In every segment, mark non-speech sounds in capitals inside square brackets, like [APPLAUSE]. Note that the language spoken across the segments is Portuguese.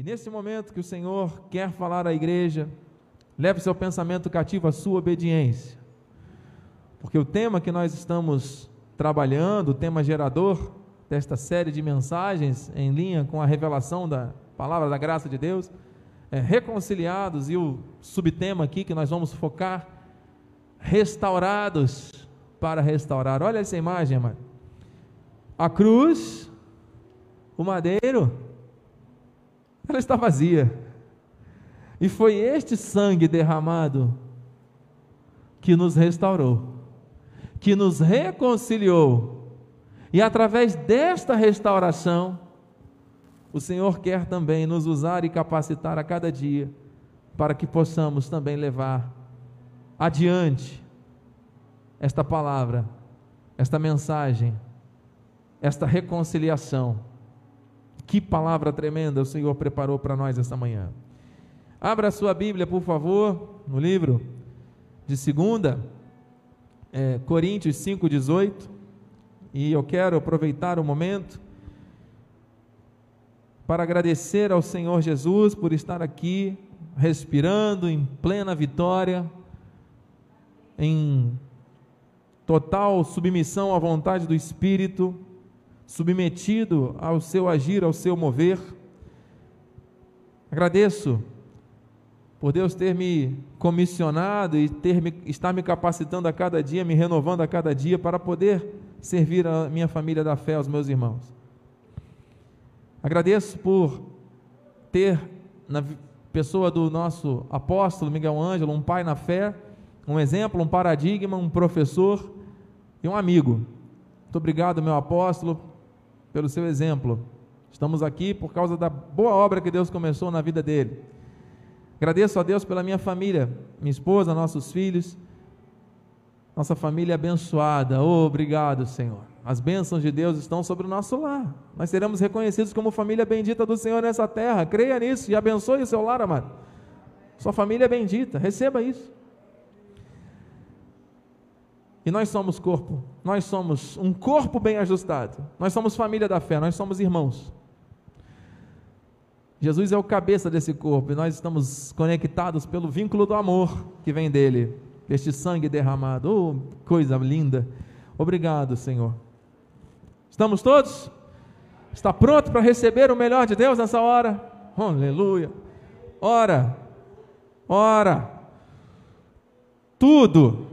E nesse momento que o Senhor quer falar à igreja, leve seu pensamento cativo à sua obediência. Porque o tema que nós estamos trabalhando, o tema gerador desta série de mensagens em linha com a revelação da palavra da graça de Deus, é reconciliados e o subtema aqui que nós vamos focar, restaurados para restaurar. Olha essa imagem, amado. A cruz, o madeiro, ela está vazia. E foi este sangue derramado que nos restaurou, que nos reconciliou. E através desta restauração, o Senhor quer também nos usar e capacitar a cada dia para que possamos também levar adiante esta palavra, esta mensagem, esta reconciliação. Que palavra tremenda o Senhor preparou para nós esta manhã. Abra a sua Bíblia, por favor, no livro de segunda, é, Coríntios 5,18. E eu quero aproveitar o momento para agradecer ao Senhor Jesus por estar aqui, respirando em plena vitória, em total submissão à vontade do Espírito, submetido ao seu agir, ao seu mover. Agradeço por Deus ter me comissionado e ter me, estar me capacitando a cada dia, me renovando a cada dia para poder servir a minha família da fé, aos meus irmãos. Agradeço por ter na pessoa do nosso apóstolo Miguel Ângelo um pai na fé, um exemplo, um paradigma, um professor e um amigo. Muito obrigado, meu apóstolo, pelo seu exemplo. Estamos aqui por causa da boa obra que Deus começou na vida dele. Agradeço a Deus pela minha família, minha esposa, nossos filhos, nossa família abençoada. Oh, obrigado, Senhor. As bênçãos de Deus estão sobre o nosso lar. Nós seremos reconhecidos como família bendita do Senhor nessa terra. Creia nisso e abençoe o seu lar, amado. Sua família é bendita. Receba isso. E nós somos corpo. Nós somos um corpo bem ajustado. Nós somos família da fé. Nós somos irmãos. Jesus é o cabeça desse corpo e nós estamos conectados pelo vínculo do amor que vem dele, este sangue derramado. Oh, coisa linda. Obrigado, Senhor. Estamos todos? Está pronto para receber o melhor de Deus nessa hora? Aleluia. Ora, ora, tudo,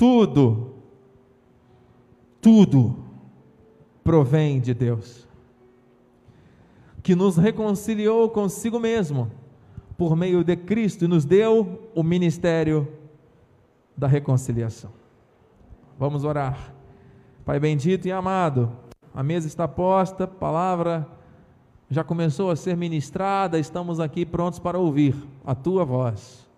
tudo, tudo provém de Deus, que nos reconciliou consigo mesmo por meio de Cristo e nos deu o ministério da reconciliação. Vamos orar. Pai bendito e amado, a mesa está posta, a palavra já começou a ser ministrada, estamos aqui prontos para ouvir a tua voz,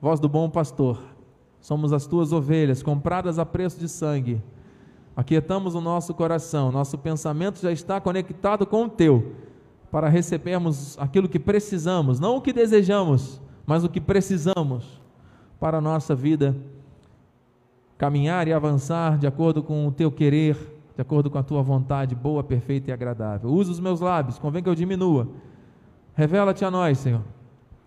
voz do bom pastor. Somos as tuas ovelhas, compradas a preço de sangue. Aquietamos o nosso coração, nosso pensamento já está conectado com o teu, para recebermos aquilo que precisamos, não o que desejamos, mas o que precisamos para a nossa vida caminhar e avançar de acordo com o teu querer, de acordo com a tua vontade boa, perfeita e agradável. Usa os meus lábios, convém que eu diminua. Revela-te a nós, Senhor.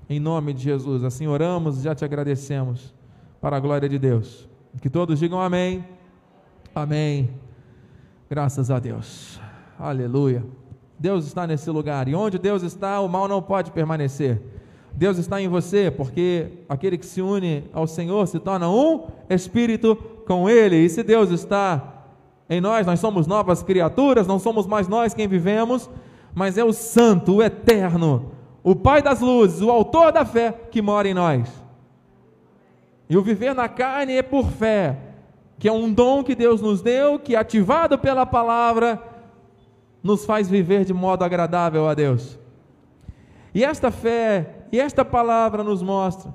Em nome de Jesus, assim oramos já te agradecemos para a glória de Deus. Que todos digam amém. Amém. Graças a Deus. Aleluia. Deus está nesse lugar e onde Deus está, o mal não pode permanecer. Deus está em você, porque aquele que se une ao Senhor se torna um espírito com Ele. E se Deus está em nós, nós somos novas criaturas, não somos mais nós quem vivemos, mas é o Santo, o Eterno, o Pai das luzes, o Autor da fé que mora em nós. E o viver na carne é por fé, que é um dom que Deus nos deu, que ativado pela palavra, nos faz viver de modo agradável a Deus. E esta fé e esta palavra nos mostra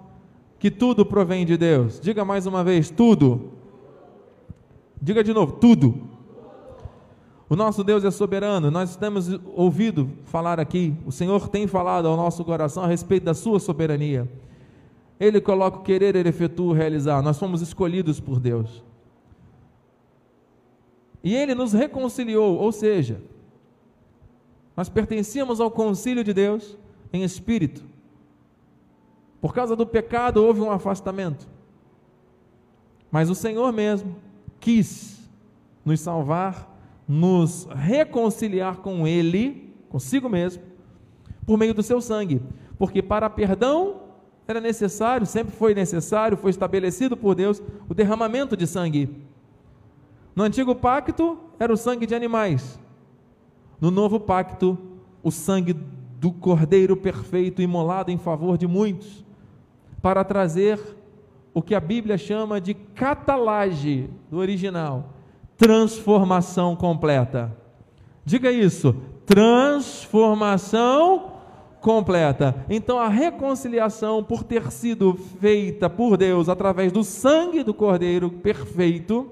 que tudo provém de Deus. Diga mais uma vez: tudo. Diga de novo: tudo. O nosso Deus é soberano, nós temos ouvido falar aqui, o Senhor tem falado ao nosso coração a respeito da Sua soberania. Ele coloca o querer, Ele efetua o realizar. Nós fomos escolhidos por Deus. E Ele nos reconciliou, ou seja, Nós pertencíamos ao concílio de Deus em espírito. Por causa do pecado houve um afastamento. Mas o Senhor mesmo quis nos salvar, nos reconciliar com Ele, consigo mesmo, por meio do seu sangue. Porque para perdão era necessário, sempre foi necessário, foi estabelecido por Deus o derramamento de sangue. No antigo pacto era o sangue de animais. No novo pacto, o sangue do Cordeiro perfeito imolado em favor de muitos, para trazer o que a Bíblia chama de catalage do original, transformação completa. Diga isso, transformação completa. Então a reconciliação, por ter sido feita por Deus através do sangue do Cordeiro perfeito,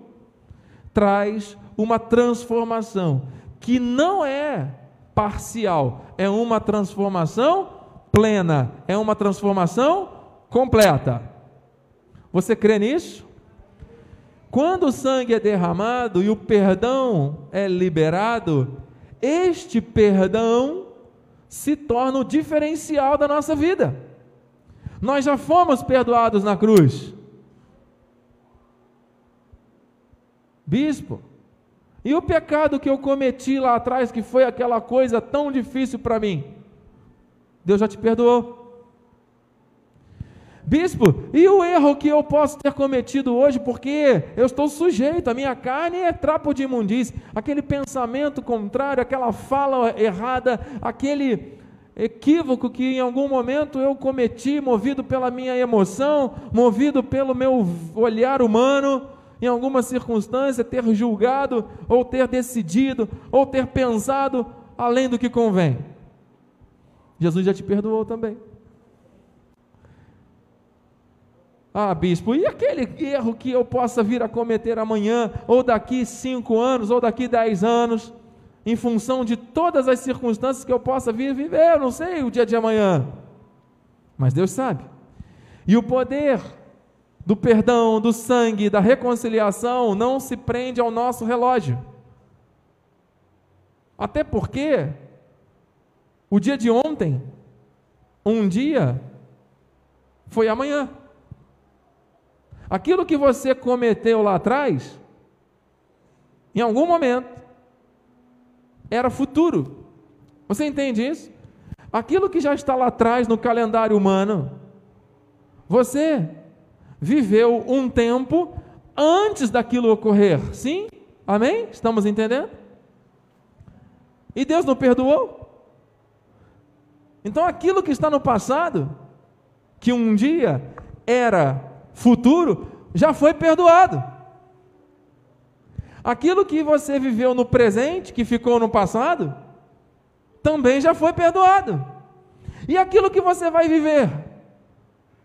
traz uma transformação que não é parcial, é uma transformação plena, é uma transformação completa. Você crê nisso? Quando o sangue é derramado e o perdão é liberado, este perdão se torna o diferencial da nossa vida. Nós já fomos perdoados na cruz. Bispo, e o pecado que eu cometi lá atrás, que foi aquela coisa tão difícil para mim? Deus já te perdoou. Bispo, e o erro que eu posso ter cometido hoje, porque eu estou sujeito, a minha carne é trapo de imundície, aquele pensamento contrário, aquela fala errada, aquele equívoco que em algum momento eu cometi, movido pela minha emoção, movido pelo meu olhar humano, em alguma circunstância, ter julgado, ou ter decidido, ou ter pensado além do que convém. Jesus já te perdoou também. Ah, bispo, e aquele erro que eu possa vir a cometer amanhã, ou daqui cinco anos, ou daqui dez anos, em função de todas as circunstâncias que eu possa vir viver, eu não sei o dia de amanhã, mas Deus sabe. E o poder do perdão, do sangue, da reconciliação não se prende ao nosso relógio. Até porque o dia de ontem, um dia, foi amanhã. Aquilo que você cometeu lá atrás, em algum momento, era futuro. Você entende isso? Aquilo que já está lá atrás no calendário humano, você viveu um tempo antes daquilo ocorrer. Sim? Amém? Estamos entendendo? E Deus não perdoou? Então aquilo que está no passado, que um dia era futuro já foi perdoado. Aquilo que você viveu no presente, que ficou no passado, também já foi perdoado. E aquilo que você vai viver,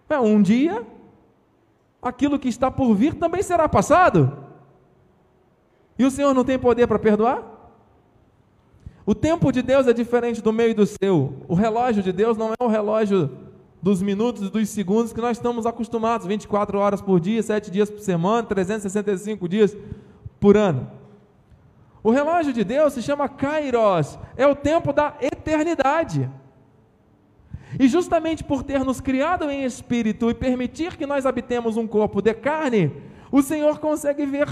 é, um dia, aquilo que está por vir também será passado. E o Senhor não tem poder para perdoar? O tempo de Deus é diferente do meio do seu. O relógio de Deus não é o relógio dos minutos e dos segundos que nós estamos acostumados, 24 horas por dia, 7 dias por semana, 365 dias por ano. O relógio de Deus se chama Kairos, é o tempo da eternidade. E justamente por ter nos criado em espírito e permitir que nós habitemos um corpo de carne, o Senhor consegue ver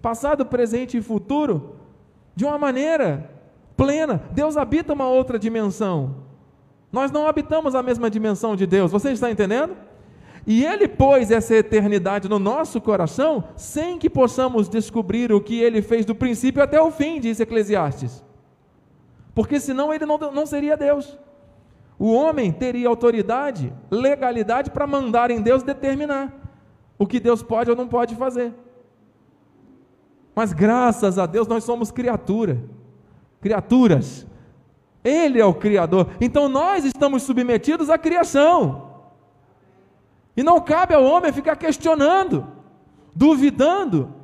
passado, presente e futuro de uma maneira plena. Deus habita uma outra dimensão. Nós não habitamos a mesma dimensão de Deus, você está entendendo? E Ele pôs essa eternidade no nosso coração sem que possamos descobrir o que Ele fez do princípio até o fim, diz Eclesiastes. Porque senão Ele não, não seria Deus. O homem teria autoridade, legalidade para mandar em Deus determinar o que Deus pode ou não pode fazer. Mas graças a Deus nós somos criatura, criaturas ele é o Criador. Então nós estamos submetidos à criação. E não cabe ao homem ficar questionando, duvidando,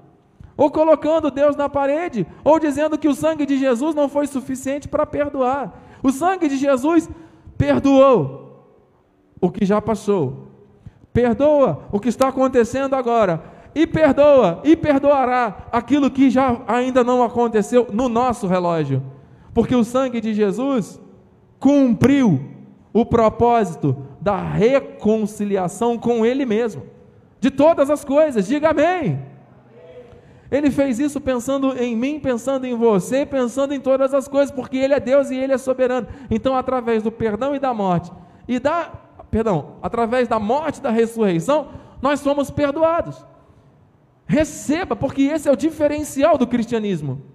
ou colocando Deus na parede, ou dizendo que o sangue de Jesus não foi suficiente para perdoar. O sangue de Jesus perdoou o que já passou, perdoa o que está acontecendo agora, e perdoa e perdoará aquilo que já ainda não aconteceu no nosso relógio. Porque o sangue de Jesus cumpriu o propósito da reconciliação com Ele mesmo, de todas as coisas, diga amém. Ele fez isso pensando em mim, pensando em você, pensando em todas as coisas, porque Ele é Deus e Ele é soberano. Então, através do perdão e da morte, e da, perdão, através da morte e da ressurreição, nós somos perdoados. Receba, porque esse é o diferencial do cristianismo.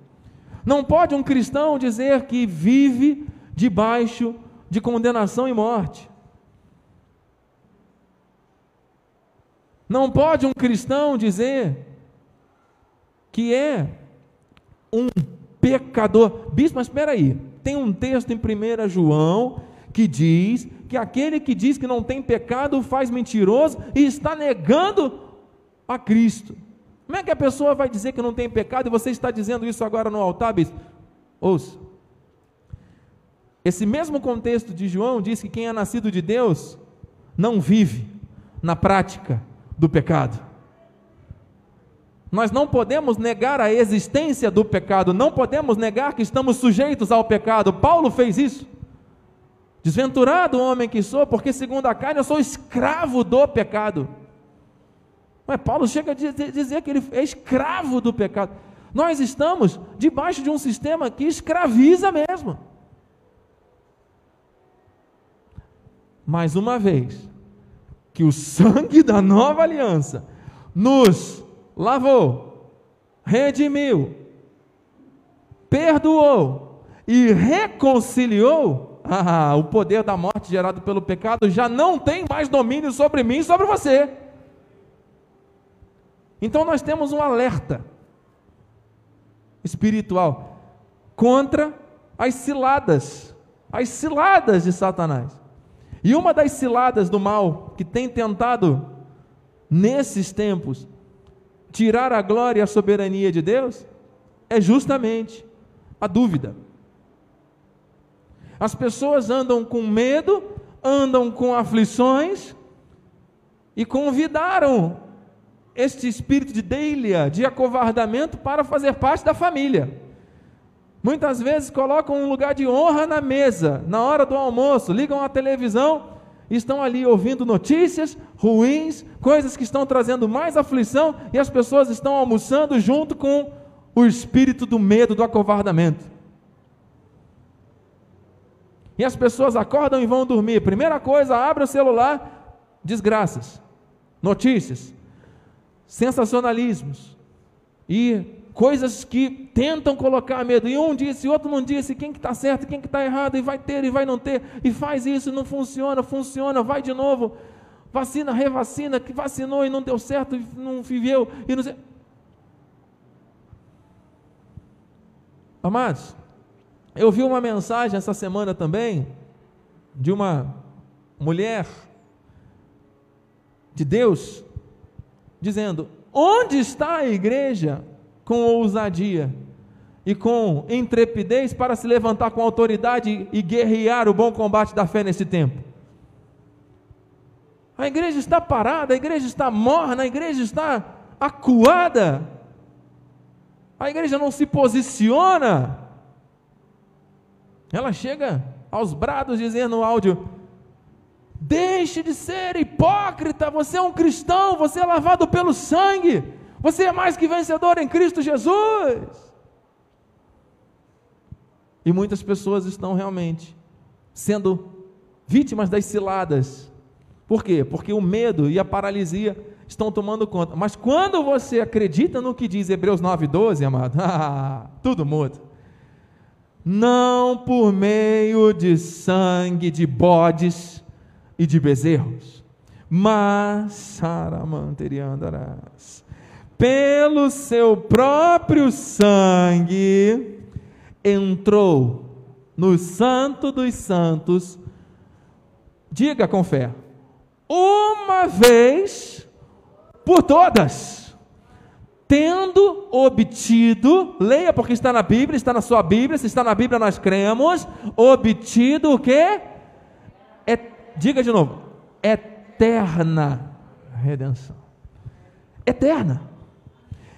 Não pode um cristão dizer que vive debaixo de condenação e morte. Não pode um cristão dizer que é um pecador. Bispo, mas espera aí. Tem um texto em 1 João que diz que aquele que diz que não tem pecado faz mentiroso e está negando a Cristo. Como é que a pessoa vai dizer que não tem pecado e você está dizendo isso agora no altar? Ouça. Esse mesmo contexto de João diz que quem é nascido de Deus não vive na prática do pecado. Nós não podemos negar a existência do pecado, não podemos negar que estamos sujeitos ao pecado. Paulo fez isso. Desventurado homem que sou, porque segundo a carne eu sou escravo do pecado. Mas Paulo chega a dizer que ele é escravo do pecado. Nós estamos debaixo de um sistema que escraviza mesmo. mais uma vez, que o sangue da nova aliança nos lavou, redimiu, perdoou e reconciliou, ah, o poder da morte gerado pelo pecado já não tem mais domínio sobre mim e sobre você. Então nós temos um alerta espiritual contra as ciladas, as ciladas de Satanás. E uma das ciladas do mal que tem tentado, nesses tempos, tirar a glória e a soberania de Deus, é justamente a dúvida. As pessoas andam com medo, andam com aflições, e convidaram este espírito de deilia, de acovardamento, para fazer parte da família. Muitas vezes colocam um lugar de honra na mesa, na hora do almoço, ligam a televisão, estão ali ouvindo notícias ruins, coisas que estão trazendo mais aflição, e as pessoas estão almoçando junto com o espírito do medo, do acovardamento. E as pessoas acordam e vão dormir. Primeira coisa, abre o celular, desgraças, notícias, sensacionalismos e coisas que tentam colocar medo, e um disse, outro não disse, quem que está certo, quem que está errado, e vai ter, e vai não ter, e faz isso, não funciona, funciona, vai de novo, vacina, revacina, que vacinou e não deu certo, e não viveu, e não sei. Amados, eu vi uma mensagem essa semana também, de uma mulher de Deus, dizendo: onde está a igreja com ousadia e com intrepidez para se levantar com autoridade e guerrear o bom combate da fé nesse tempo. A igreja está parada, a igreja está morna, a igreja está acuada, a igreja não se posiciona. Ela chega aos brados dizendo no áudio: Deixe de ser hipócrita, você é um cristão, você é lavado pelo sangue. Você é mais que vencedor em Cristo Jesus. E muitas pessoas estão realmente sendo vítimas das ciladas. Por quê? Porque o medo e a paralisia estão tomando conta. Mas quando você acredita no que diz Hebreus 9:12, amado, [LAUGHS] tudo muda. Não por meio de sangue de bodes e de bezerros, mas saramanteriandarás pelo seu próprio sangue, entrou no Santo dos Santos, diga com fé, uma vez por todas, tendo obtido, leia porque está na Bíblia, está na sua Bíblia, se está na Bíblia nós cremos, obtido o que? Diga de novo, eterna redenção. Eterna.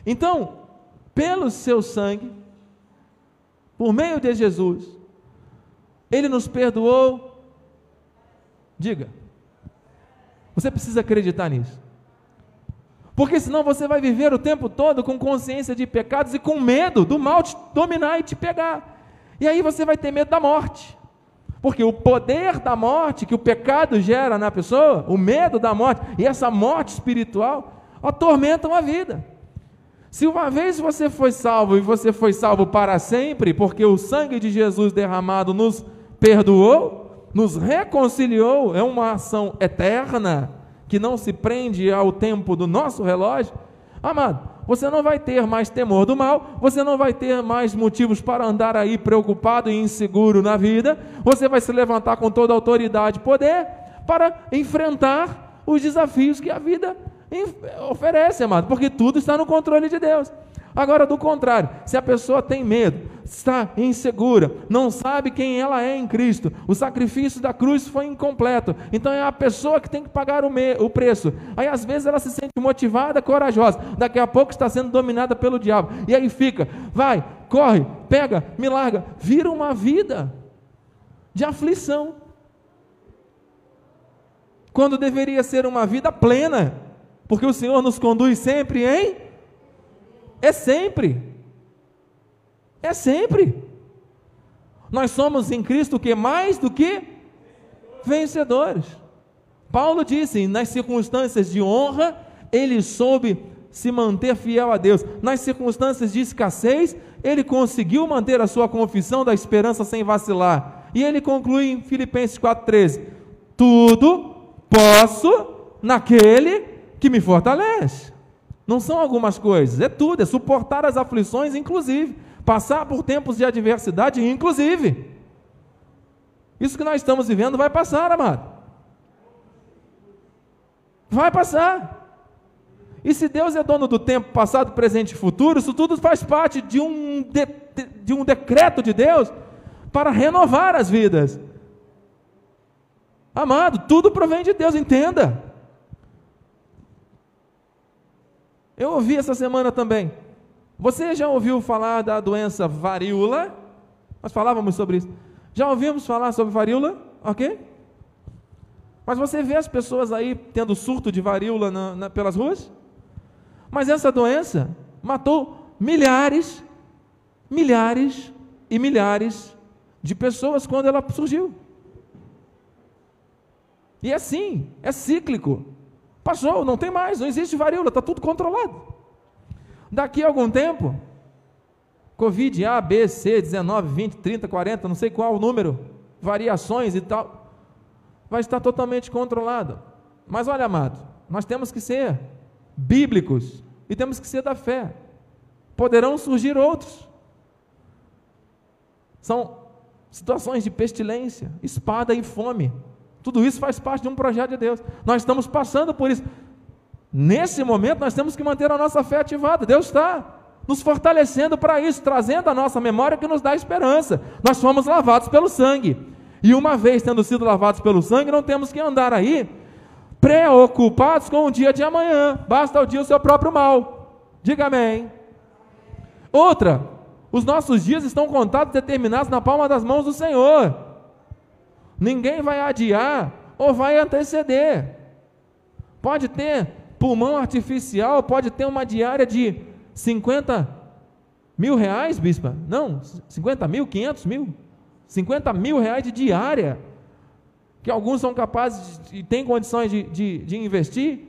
Então, pelo seu sangue, por meio de Jesus, Ele nos perdoou. Diga, você precisa acreditar nisso. Porque senão você vai viver o tempo todo com consciência de pecados e com medo do mal te dominar e te pegar. E aí você vai ter medo da morte. Porque o poder da morte que o pecado gera na pessoa, o medo da morte e essa morte espiritual, atormentam a vida. Se uma vez você foi salvo e você foi salvo para sempre, porque o sangue de Jesus derramado nos perdoou, nos reconciliou, é uma ação eterna que não se prende ao tempo do nosso relógio, amado, você não vai ter mais temor do mal, você não vai ter mais motivos para andar aí preocupado e inseguro na vida, você vai se levantar com toda autoridade e poder para enfrentar os desafios que a vida oferece, amado, porque tudo está no controle de Deus. Agora, do contrário, se a pessoa tem medo, está insegura, não sabe quem ela é em Cristo, o sacrifício da cruz foi incompleto, então é a pessoa que tem que pagar o, me, o preço. Aí às vezes ela se sente motivada, corajosa, daqui a pouco está sendo dominada pelo diabo, e aí fica, vai, corre, pega, me larga, vira uma vida de aflição, quando deveria ser uma vida plena, porque o Senhor nos conduz sempre em é sempre. É sempre. Nós somos em Cristo que mais do que vencedores. Paulo disse: nas circunstâncias de honra, ele soube se manter fiel a Deus. Nas circunstâncias de escassez, ele conseguiu manter a sua confissão da esperança sem vacilar. E ele conclui em Filipenses 4,13: Tudo posso naquele que me fortalece. Não são algumas coisas, é tudo, é suportar as aflições, inclusive, passar por tempos de adversidade, inclusive. Isso que nós estamos vivendo vai passar, amado. Vai passar. E se Deus é dono do tempo passado, presente e futuro, isso tudo faz parte de um, de, de um decreto de Deus para renovar as vidas. Amado, tudo provém de Deus, entenda. Eu ouvi essa semana também. Você já ouviu falar da doença varíola? Nós falávamos sobre isso. Já ouvimos falar sobre varíola? Ok? Mas você vê as pessoas aí tendo surto de varíola na, na, pelas ruas? Mas essa doença matou milhares, milhares e milhares de pessoas quando ela surgiu. E assim, é cíclico. Passou, não tem mais, não existe varíola, está tudo controlado. Daqui a algum tempo, Covid A, B, C, 19, 20, 30, 40, não sei qual o número, variações e tal, vai estar totalmente controlado. Mas olha, amado, nós temos que ser bíblicos e temos que ser da fé. Poderão surgir outros. São situações de pestilência, espada e fome. Tudo isso faz parte de um projeto de Deus. Nós estamos passando por isso. Nesse momento, nós temos que manter a nossa fé ativada. Deus está nos fortalecendo para isso, trazendo a nossa memória que nos dá esperança. Nós fomos lavados pelo sangue. E uma vez tendo sido lavados pelo sangue, não temos que andar aí preocupados com o dia de amanhã. Basta o dia o seu próprio mal. Diga amém. Outra, os nossos dias estão contados, determinados na palma das mãos do Senhor. Ninguém vai adiar ou vai anteceder. Pode ter pulmão artificial, pode ter uma diária de 50 mil reais, bispa? Não, 50 mil, 500 mil? 50 mil reais de diária, que alguns são capazes e têm condições de, de, de investir,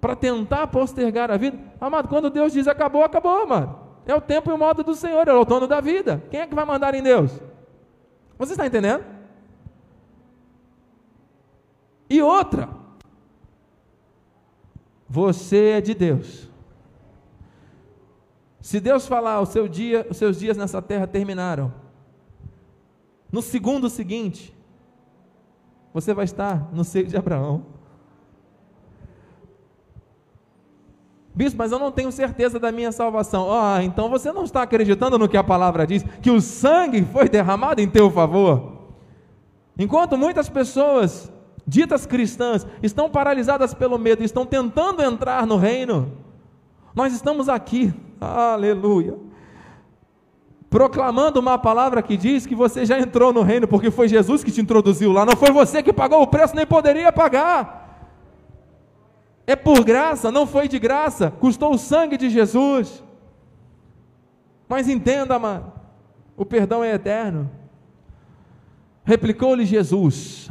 para tentar postergar a vida. Amado, quando Deus diz acabou, acabou, amado. É o tempo e o modo do Senhor, é o dono da vida. Quem é que vai mandar em Deus? Você está entendendo? E outra, você é de Deus. Se Deus falar, o seu dia, os seus dias nessa terra terminaram. No segundo seguinte, você vai estar no seio de Abraão. Bispo, mas eu não tenho certeza da minha salvação. Ah, então você não está acreditando no que a palavra diz, que o sangue foi derramado em teu favor. Enquanto muitas pessoas ditas cristãs, estão paralisadas pelo medo, estão tentando entrar no reino. Nós estamos aqui, aleluia, proclamando uma palavra que diz que você já entrou no reino porque foi Jesus que te introduziu lá, não foi você que pagou o preço, nem poderia pagar. É por graça, não foi de graça, custou o sangue de Jesus. Mas entenda, mano, o perdão é eterno. Replicou-lhe Jesus: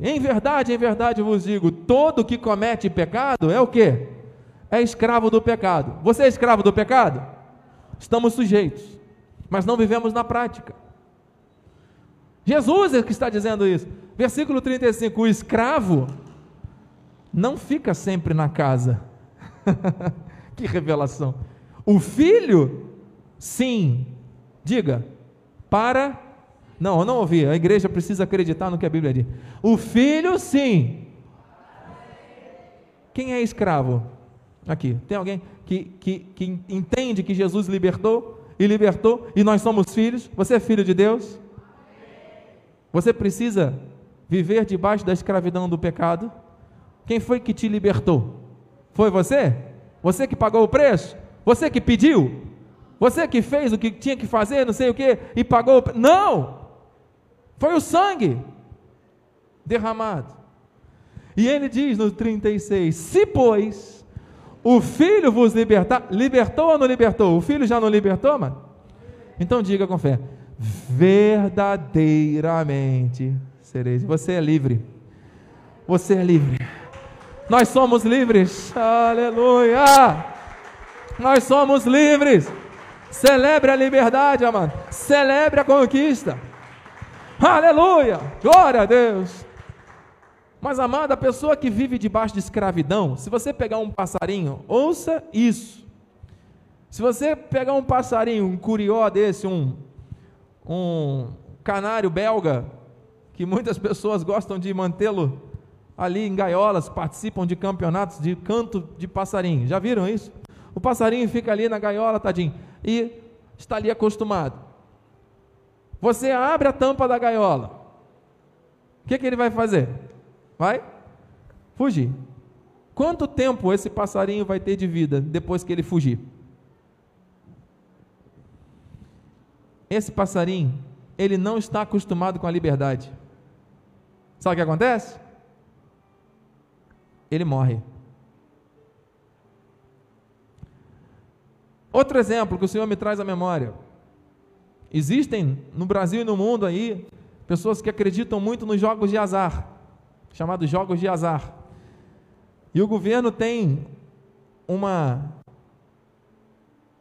Em verdade, em verdade vos digo: todo que comete pecado é o que? É escravo do pecado. Você é escravo do pecado? Estamos sujeitos, mas não vivemos na prática. Jesus é que está dizendo isso. Versículo 35: O escravo não fica sempre na casa. [LAUGHS] que revelação. O filho, sim, diga, para. Não, eu não ouvi. A igreja precisa acreditar no que a Bíblia diz. O filho, sim. Quem é escravo? Aqui, tem alguém que, que, que entende que Jesus libertou e libertou e nós somos filhos? Você é filho de Deus? Você precisa viver debaixo da escravidão do pecado? Quem foi que te libertou? Foi você? Você que pagou o preço? Você que pediu? Você que fez o que tinha que fazer, não sei o que, e pagou o preço? Não! Foi o sangue derramado. E ele diz no 36: Se, pois, o filho vos libertar, libertou ou não libertou? O filho já não libertou, mano? Então diga com fé: verdadeiramente sereis. Você é livre. Você é livre. Nós somos livres. Aleluia! Nós somos livres. Celebre a liberdade, amado. Celebre a conquista. Aleluia! Glória a Deus. Mas, amada, a pessoa que vive debaixo de escravidão, se você pegar um passarinho, ouça isso. Se você pegar um passarinho, um curió desse, um, um canário belga, que muitas pessoas gostam de mantê-lo ali em gaiolas, participam de campeonatos de canto de passarinho. Já viram isso? O passarinho fica ali na gaiola, tadinho, e está ali acostumado. Você abre a tampa da gaiola. O que, que ele vai fazer? Vai fugir. Quanto tempo esse passarinho vai ter de vida depois que ele fugir? Esse passarinho, ele não está acostumado com a liberdade. Sabe o que acontece? ele morre. Outro exemplo que o Senhor me traz à memória. Existem no Brasil e no mundo aí pessoas que acreditam muito nos jogos de azar, chamados jogos de azar. E o governo tem uma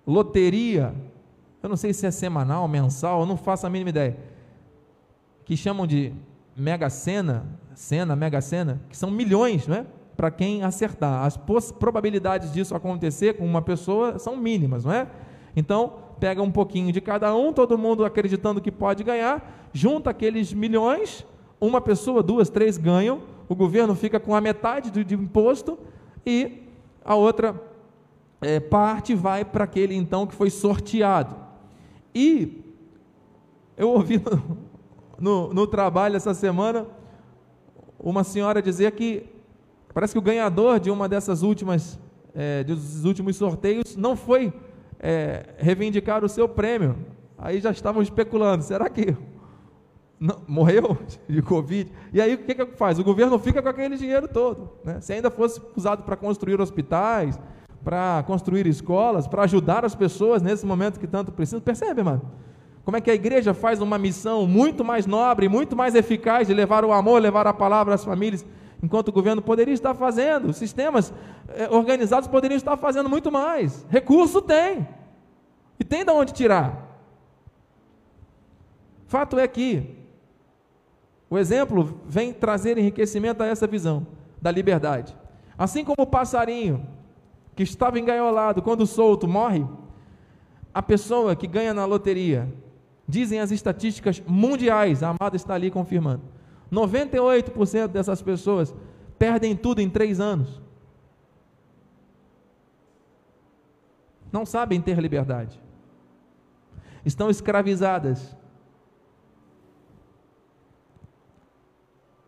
loteria, eu não sei se é semanal, mensal, eu não faço a mínima ideia, que chamam de Mega Sena, Sena, Mega Sena, que são milhões, não é? para quem acertar. As probabilidades disso acontecer com uma pessoa são mínimas, não é? Então, pega um pouquinho de cada um, todo mundo acreditando que pode ganhar, junta aqueles milhões, uma pessoa, duas, três ganham, o governo fica com a metade do, de imposto e a outra é, parte vai para aquele então que foi sorteado. E eu ouvi no, no, no trabalho essa semana uma senhora dizer que Parece que o ganhador de uma dessas últimas, é, dos últimos sorteios, não foi é, reivindicar o seu prêmio. Aí já estavam especulando: será que não, morreu [LAUGHS] de Covid? E aí o que, que faz? O governo fica com aquele dinheiro todo. Né? Se ainda fosse usado para construir hospitais, para construir escolas, para ajudar as pessoas nesse momento que tanto precisam, percebe, mano? Como é que a igreja faz uma missão muito mais nobre, muito mais eficaz de levar o amor, levar a palavra às famílias enquanto o governo poderia estar fazendo, sistemas eh, organizados poderiam estar fazendo muito mais. Recurso tem, e tem de onde tirar. Fato é que o exemplo vem trazer enriquecimento a essa visão da liberdade. Assim como o passarinho que estava engaiolado, quando solto, morre, a pessoa que ganha na loteria, dizem as estatísticas mundiais, a amada está ali confirmando 98% dessas pessoas perdem tudo em três anos. Não sabem ter liberdade. Estão escravizadas.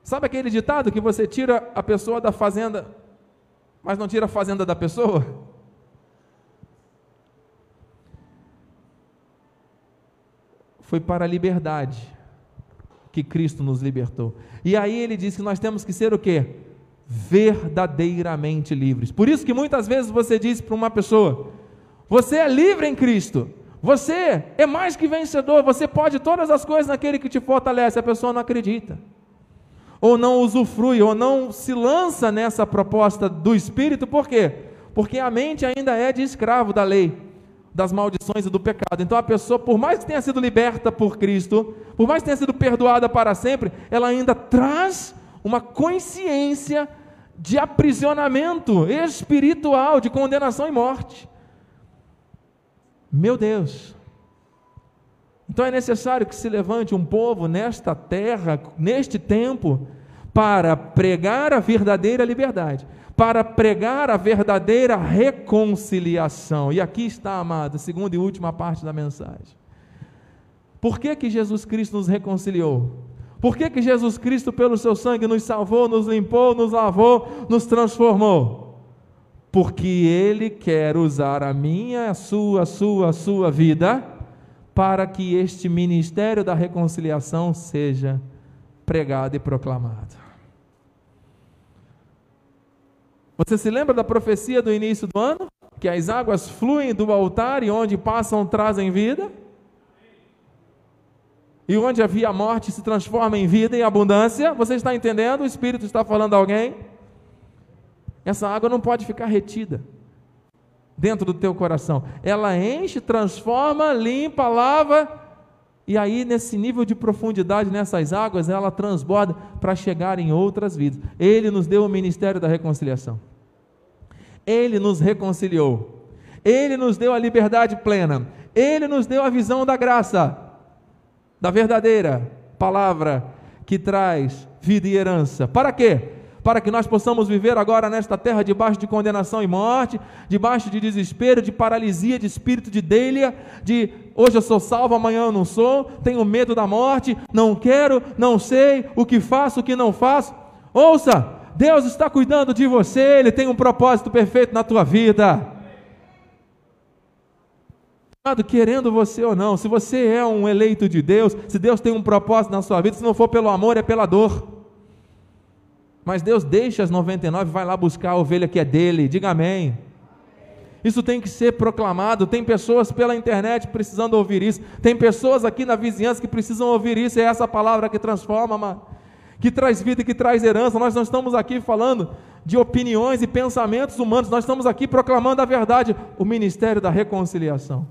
Sabe aquele ditado que você tira a pessoa da fazenda, mas não tira a fazenda da pessoa? foi para a liberdade que Cristo nos libertou. E aí ele diz que nós temos que ser o quê? Verdadeiramente livres. Por isso que muitas vezes você diz para uma pessoa: você é livre em Cristo. Você é mais que vencedor, você pode todas as coisas naquele que te fortalece. A pessoa não acredita, ou não usufrui, ou não se lança nessa proposta do Espírito, por quê? Porque a mente ainda é de escravo da lei, das maldições e do pecado. Então a pessoa, por mais que tenha sido liberta por Cristo, por mais que tenha sido perdoada para sempre, ela ainda traz uma consciência de aprisionamento espiritual, de condenação e morte. Meu Deus! Então é necessário que se levante um povo nesta terra, neste tempo, para pregar a verdadeira liberdade, para pregar a verdadeira reconciliação. E aqui está, amado, segunda e última parte da mensagem. Por que, que Jesus Cristo nos reconciliou? Por que, que Jesus Cristo, pelo seu sangue, nos salvou, nos limpou, nos lavou, nos transformou? porque Ele quer usar a minha, a sua, a sua, a sua vida para que este ministério da reconciliação seja pregado e proclamado. Você se lembra da profecia do início do ano? Que as águas fluem do altar e onde passam trazem vida? E onde havia morte se transforma em vida e abundância? Você está entendendo? O Espírito está falando a alguém? Essa água não pode ficar retida dentro do teu coração. Ela enche, transforma, limpa, lava, e aí nesse nível de profundidade nessas águas, ela transborda para chegar em outras vidas. Ele nos deu o ministério da reconciliação. Ele nos reconciliou. Ele nos deu a liberdade plena. Ele nos deu a visão da graça, da verdadeira palavra que traz vida e herança. Para quê? para que nós possamos viver agora nesta terra debaixo de condenação e morte, debaixo de desespero, de paralisia, de espírito de delia, de hoje eu sou salvo, amanhã eu não sou, tenho medo da morte, não quero, não sei o que faço, o que não faço. Ouça, Deus está cuidando de você, Ele tem um propósito perfeito na tua vida. Querendo você ou não, se você é um eleito de Deus, se Deus tem um propósito na sua vida, se não for pelo amor, é pela dor. Mas Deus deixa as 99 e vai lá buscar a ovelha que é dele. Diga amém. Isso tem que ser proclamado. Tem pessoas pela internet precisando ouvir isso. Tem pessoas aqui na vizinhança que precisam ouvir isso. É essa palavra que transforma, mano. Que traz vida e que traz herança. Nós não estamos aqui falando de opiniões e pensamentos humanos. Nós estamos aqui proclamando a verdade, o ministério da reconciliação.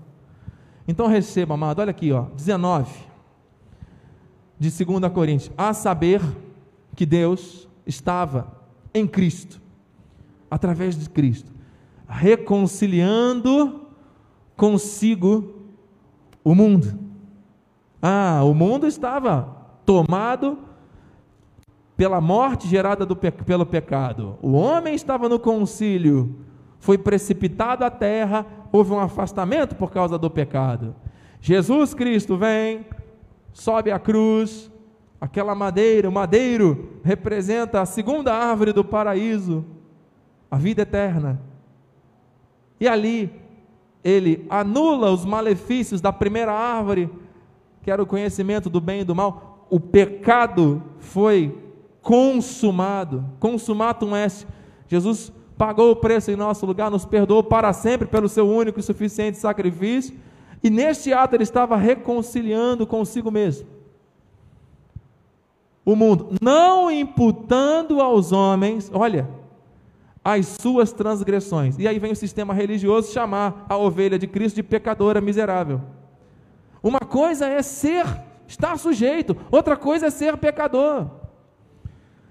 Então receba, amado. Olha aqui, ó, 19 de 2 Coríntios. A saber que Deus estava em Cristo, através de Cristo, reconciliando consigo o mundo. Ah, o mundo estava tomado pela morte gerada pelo pecado. O homem estava no concílio, foi precipitado à terra, houve um afastamento por causa do pecado. Jesus Cristo vem, sobe a cruz, Aquela madeira, o madeiro, representa a segunda árvore do paraíso, a vida eterna. E ali, ele anula os malefícios da primeira árvore, que era o conhecimento do bem e do mal. O pecado foi consumado, consumatum est. Jesus pagou o preço em nosso lugar, nos perdoou para sempre pelo seu único e suficiente sacrifício. E neste ato ele estava reconciliando consigo mesmo o mundo, não imputando aos homens, olha, as suas transgressões. E aí vem o sistema religioso chamar a ovelha de Cristo de pecadora miserável. Uma coisa é ser, estar sujeito, outra coisa é ser pecador.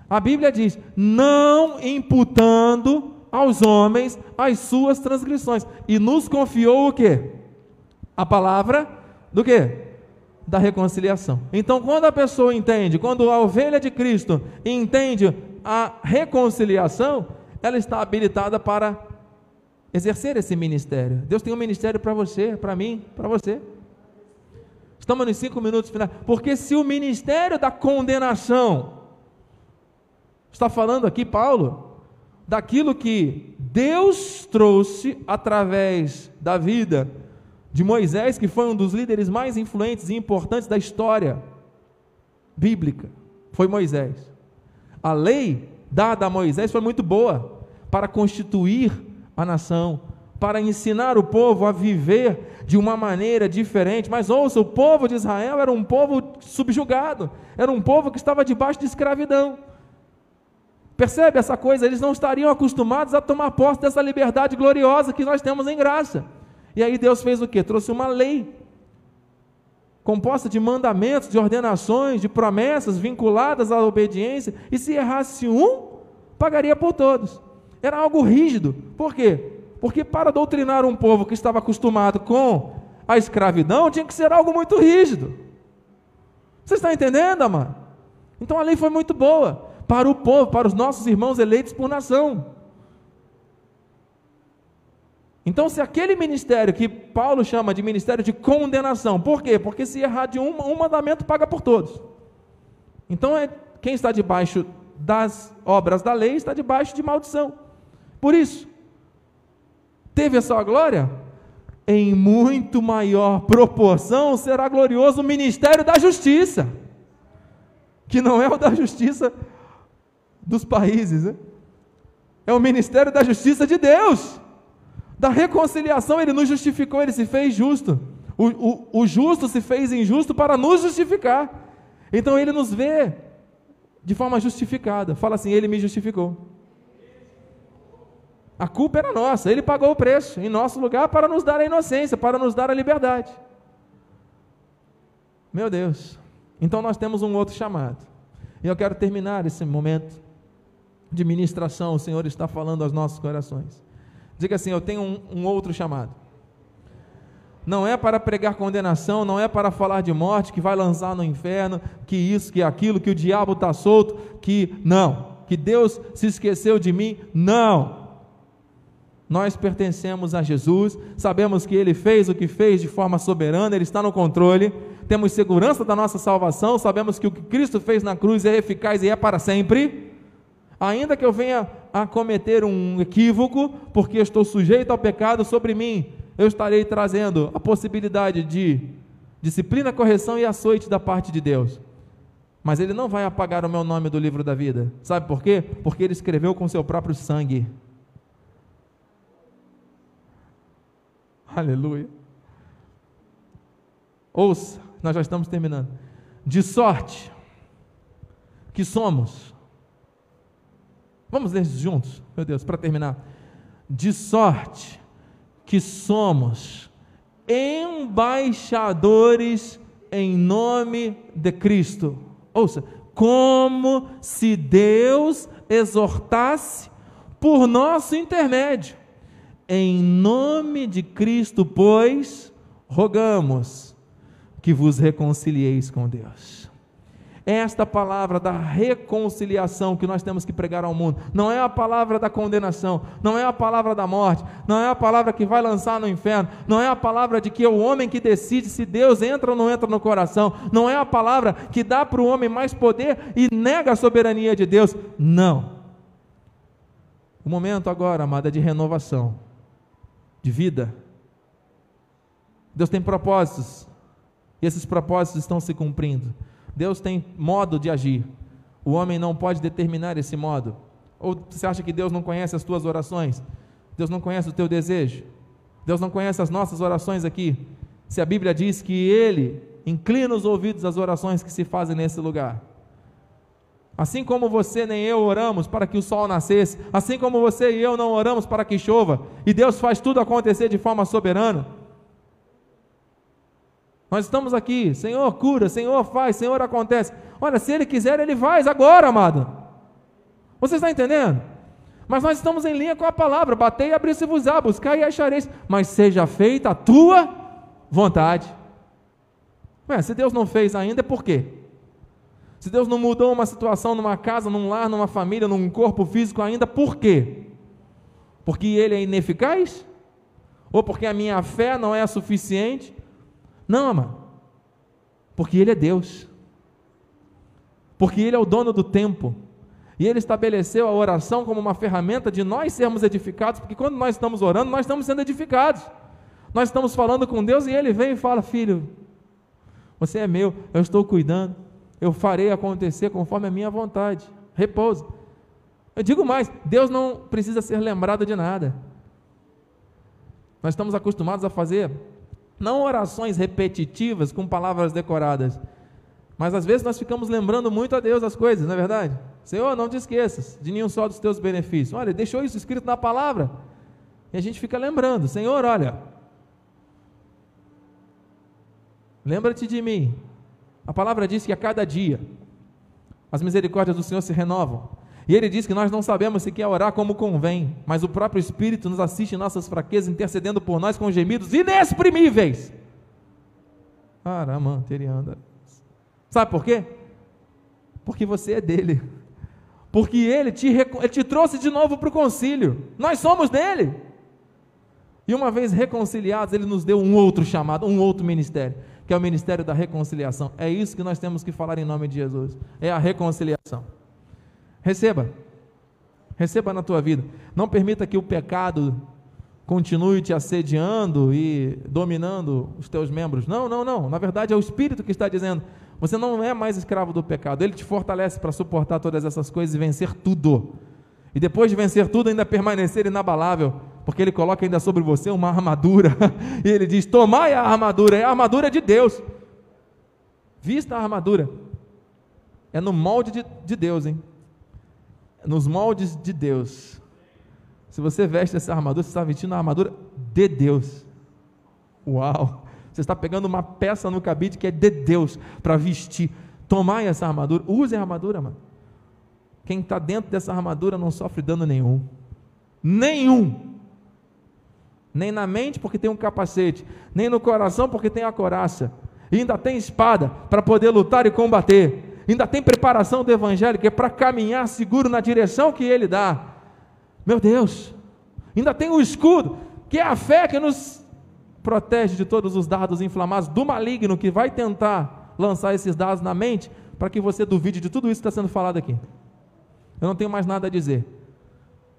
A Bíblia diz: não imputando aos homens as suas transgressões. E nos confiou o que? A palavra do que? da reconciliação. Então, quando a pessoa entende, quando a ovelha de Cristo entende a reconciliação, ela está habilitada para exercer esse ministério. Deus tem um ministério para você, para mim, para você. Estamos nos cinco minutos finais. Porque se o ministério da condenação, está falando aqui Paulo, daquilo que Deus trouxe através da vida de Moisés, que foi um dos líderes mais influentes e importantes da história bíblica, foi Moisés. A lei dada a Moisés foi muito boa para constituir a nação, para ensinar o povo a viver de uma maneira diferente. Mas ouça, o povo de Israel era um povo subjugado, era um povo que estava debaixo de escravidão. Percebe essa coisa? Eles não estariam acostumados a tomar posse dessa liberdade gloriosa que nós temos em graça. E aí Deus fez o que? Trouxe uma lei composta de mandamentos, de ordenações, de promessas vinculadas à obediência, e se errasse um, pagaria por todos. Era algo rígido. Por quê? Porque para doutrinar um povo que estava acostumado com a escravidão, tinha que ser algo muito rígido. Você está entendendo, amado? Então a lei foi muito boa para o povo, para os nossos irmãos eleitos por nação. Então, se aquele ministério que Paulo chama de ministério de condenação, por quê? Porque se errar de um, um mandamento, paga por todos. Então, é, quem está debaixo das obras da lei está debaixo de maldição. Por isso, teve a sua glória? Em muito maior proporção será glorioso o ministério da justiça, que não é o da justiça dos países, né? é o ministério da justiça de Deus, da reconciliação. Ele nos justificou, ele se fez justo. O, o, o justo se fez injusto para nos justificar. Então ele nos vê de forma justificada. Fala assim: Ele me justificou. A culpa era nossa, Ele pagou o preço em nosso lugar para nos dar a inocência, para nos dar a liberdade. Meu Deus. Então nós temos um outro chamado. E eu quero terminar esse momento de ministração o Senhor está falando aos nossos corações. Diga assim: Eu tenho um, um outro chamado. Não é para pregar condenação, não é para falar de morte, que vai lançar no inferno, que isso, que aquilo, que o diabo está solto, que não, que Deus se esqueceu de mim. Não. Nós pertencemos a Jesus, sabemos que Ele fez o que fez de forma soberana, Ele está no controle, temos segurança da nossa salvação, sabemos que o que Cristo fez na cruz é eficaz e é para sempre ainda que eu venha a cometer um equívoco, porque estou sujeito ao pecado sobre mim, eu estarei trazendo a possibilidade de disciplina, correção e açoite da parte de Deus. Mas Ele não vai apagar o meu nome do livro da vida. Sabe por quê? Porque Ele escreveu com seu próprio sangue. Aleluia. Ouça, nós já estamos terminando. De sorte que somos Vamos ler juntos, meu Deus, para terminar. De sorte que somos embaixadores em nome de Cristo. Ouça, como se Deus exortasse por nosso intermédio. Em nome de Cristo, pois, rogamos que vos reconcilieis com Deus. Esta palavra da reconciliação que nós temos que pregar ao mundo. Não é a palavra da condenação, não é a palavra da morte, não é a palavra que vai lançar no inferno, não é a palavra de que é o homem que decide se Deus entra ou não entra no coração, não é a palavra que dá para o homem mais poder e nega a soberania de Deus. Não. O momento agora, amada, é de renovação, de vida. Deus tem propósitos, e esses propósitos estão se cumprindo. Deus tem modo de agir. O homem não pode determinar esse modo. Ou você acha que Deus não conhece as tuas orações? Deus não conhece o teu desejo? Deus não conhece as nossas orações aqui? Se a Bíblia diz que Ele inclina os ouvidos às orações que se fazem nesse lugar. Assim como você nem eu oramos para que o sol nascesse, assim como você e eu não oramos para que chova, e Deus faz tudo acontecer de forma soberana. Nós estamos aqui, Senhor cura, Senhor faz, Senhor acontece. Olha, se Ele quiser, Ele faz agora, amado. Você está entendendo? Mas nós estamos em linha com a palavra: batei e abri-se-vos-á, buscai e achareis, mas seja feita a tua vontade. Ué, se Deus não fez ainda, é por quê? Se Deus não mudou uma situação numa casa, num lar, numa família, num corpo físico ainda, por quê? Porque Ele é ineficaz? Ou porque a minha fé não é suficiente? Não, amado. Porque Ele é Deus. Porque Ele é o dono do tempo. E Ele estabeleceu a oração como uma ferramenta de nós sermos edificados, porque quando nós estamos orando, nós estamos sendo edificados. Nós estamos falando com Deus e Ele vem e fala: Filho, você é meu, eu estou cuidando, eu farei acontecer conforme a minha vontade. Repouso. Eu digo mais: Deus não precisa ser lembrado de nada. Nós estamos acostumados a fazer não orações repetitivas com palavras decoradas, mas às vezes nós ficamos lembrando muito a Deus as coisas, não é verdade? Senhor, não te esqueças de nenhum só dos teus benefícios. Olha, deixou isso escrito na palavra. E a gente fica lembrando, Senhor, olha, lembra-te de mim. A palavra diz que a cada dia as misericórdias do Senhor se renovam. E ele diz que nós não sabemos se quer orar como convém, mas o próprio Espírito nos assiste em nossas fraquezas, intercedendo por nós com gemidos inexprimíveis. Sabe por quê? Porque você é dele. Porque ele te, ele te trouxe de novo para o concílio. Nós somos dele. E uma vez reconciliados, ele nos deu um outro chamado, um outro ministério, que é o ministério da reconciliação. É isso que nós temos que falar em nome de Jesus. É a reconciliação. Receba. Receba na tua vida. Não permita que o pecado continue te assediando e dominando os teus membros. Não, não, não. Na verdade, é o Espírito que está dizendo: você não é mais escravo do pecado. Ele te fortalece para suportar todas essas coisas e vencer tudo. E depois de vencer tudo, ainda permanecer inabalável, porque ele coloca ainda sobre você uma armadura. [LAUGHS] e ele diz: Tomai a armadura, é a armadura de Deus. Vista a armadura. É no molde de, de Deus, hein? Nos moldes de Deus. Se você veste essa armadura, você está vestindo a armadura de Deus. Uau! Você está pegando uma peça no cabide que é de Deus para vestir. Tomai essa armadura. Use a armadura, mano. Quem está dentro dessa armadura não sofre dano nenhum. Nenhum. Nem na mente, porque tem um capacete. Nem no coração, porque tem a coraça. E ainda tem espada para poder lutar e combater. Ainda tem preparação do evangelho, que é para caminhar seguro na direção que ele dá. Meu Deus. Ainda tem o escudo, que é a fé que nos protege de todos os dados inflamados do maligno que vai tentar lançar esses dados na mente para que você duvide de tudo isso que está sendo falado aqui. Eu não tenho mais nada a dizer,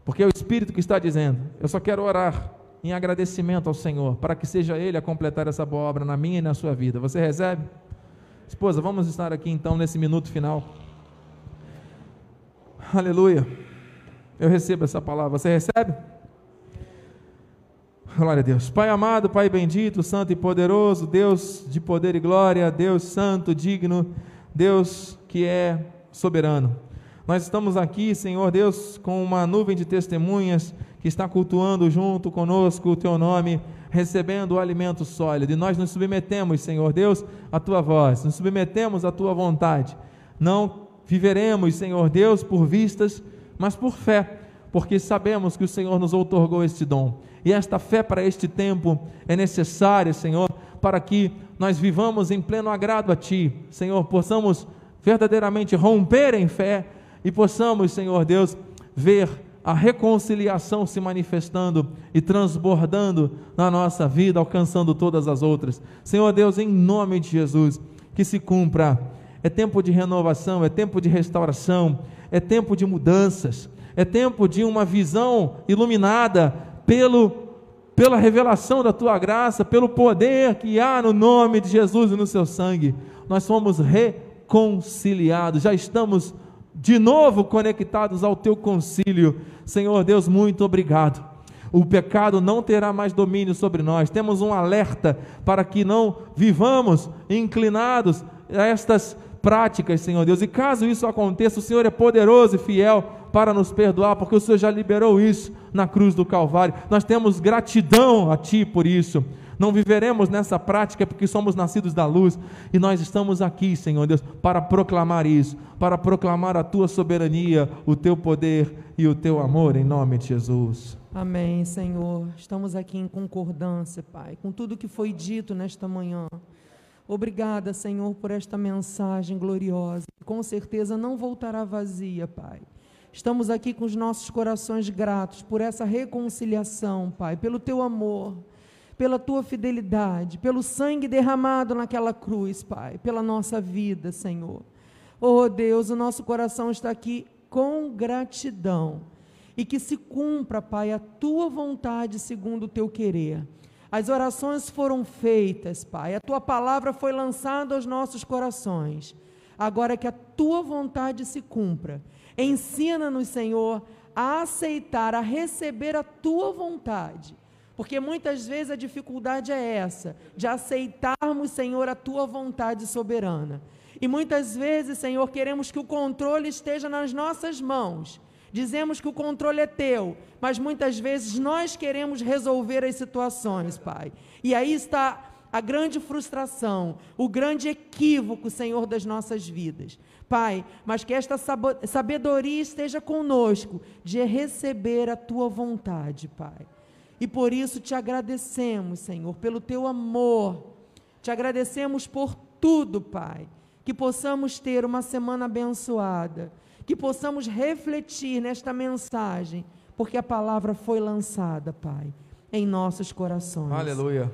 porque é o Espírito que está dizendo. Eu só quero orar em agradecimento ao Senhor para que seja Ele a completar essa boa obra na minha e na sua vida. Você recebe? Esposa, vamos estar aqui então nesse minuto final. Aleluia. Eu recebo essa palavra. Você recebe? Glória a Deus. Pai amado, Pai bendito, santo e poderoso, Deus de poder e glória, Deus santo, digno, Deus que é soberano. Nós estamos aqui, Senhor Deus, com uma nuvem de testemunhas que está cultuando junto conosco o teu nome, recebendo o alimento sólido. E nós nos submetemos, Senhor Deus, à tua voz, nos submetemos à tua vontade. Não viveremos, Senhor Deus, por vistas, mas por fé, porque sabemos que o Senhor nos outorgou este dom. E esta fé para este tempo é necessária, Senhor, para que nós vivamos em pleno agrado a Ti, Senhor, possamos verdadeiramente romper em fé e possamos, Senhor Deus, ver a reconciliação se manifestando e transbordando na nossa vida, alcançando todas as outras. Senhor Deus, em nome de Jesus, que se cumpra. É tempo de renovação, é tempo de restauração, é tempo de mudanças, é tempo de uma visão iluminada pelo, pela revelação da tua graça, pelo poder que há no nome de Jesus e no seu sangue. Nós somos reconciliados, já estamos de novo conectados ao teu concílio. Senhor Deus, muito obrigado. O pecado não terá mais domínio sobre nós. Temos um alerta para que não vivamos inclinados a estas práticas, Senhor Deus. E caso isso aconteça, o Senhor é poderoso e fiel para nos perdoar, porque o Senhor já liberou isso na cruz do Calvário. Nós temos gratidão a Ti por isso. Não viveremos nessa prática porque somos nascidos da luz e nós estamos aqui, Senhor Deus, para proclamar isso, para proclamar a Tua soberania, o Teu poder e o Teu amor, em nome de Jesus. Amém, Senhor. Estamos aqui em concordância, Pai, com tudo que foi dito nesta manhã. Obrigada, Senhor, por esta mensagem gloriosa. Com certeza não voltará vazia, Pai. Estamos aqui com os nossos corações gratos por essa reconciliação, Pai, pelo teu amor, pela tua fidelidade, pelo sangue derramado naquela cruz, Pai, pela nossa vida, Senhor. Oh Deus, o nosso coração está aqui com gratidão e que se cumpra, Pai, a tua vontade segundo o teu querer. As orações foram feitas, Pai. A tua palavra foi lançada aos nossos corações. Agora que a tua vontade se cumpra. Ensina-nos, Senhor, a aceitar, a receber a tua vontade. Porque muitas vezes a dificuldade é essa, de aceitarmos, Senhor, a tua vontade soberana. E muitas vezes, Senhor, queremos que o controle esteja nas nossas mãos. Dizemos que o controle é teu, mas muitas vezes nós queremos resolver as situações, Pai. E aí está a grande frustração, o grande equívoco, Senhor, das nossas vidas. Pai, mas que esta sabedoria esteja conosco de receber a tua vontade, Pai. E por isso te agradecemos, Senhor, pelo teu amor. Te agradecemos por tudo, Pai. Que possamos ter uma semana abençoada que possamos refletir nesta mensagem, porque a palavra foi lançada, Pai, em nossos corações. Aleluia.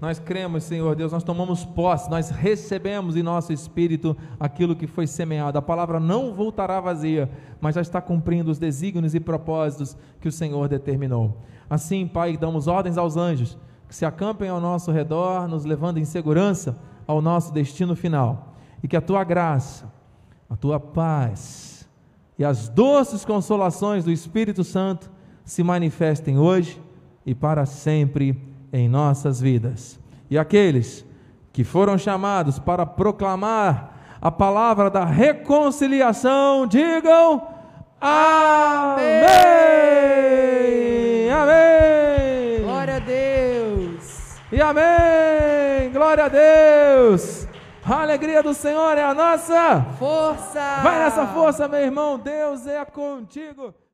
Nós cremos, Senhor Deus, nós tomamos posse, nós recebemos em nosso espírito aquilo que foi semeado. A palavra não voltará vazia, mas já está cumprindo os desígnios e propósitos que o Senhor determinou. Assim, Pai, damos ordens aos anjos que se acampem ao nosso redor, nos levando em segurança ao nosso destino final. E que a tua graça, a tua paz, e as doces consolações do Espírito Santo se manifestem hoje e para sempre em nossas vidas. E aqueles que foram chamados para proclamar a palavra da reconciliação, digam Amém! Amém! Glória a Deus! E amém! Glória a Deus! A alegria do Senhor é a nossa força. Vai nessa força, meu irmão. Deus é contigo.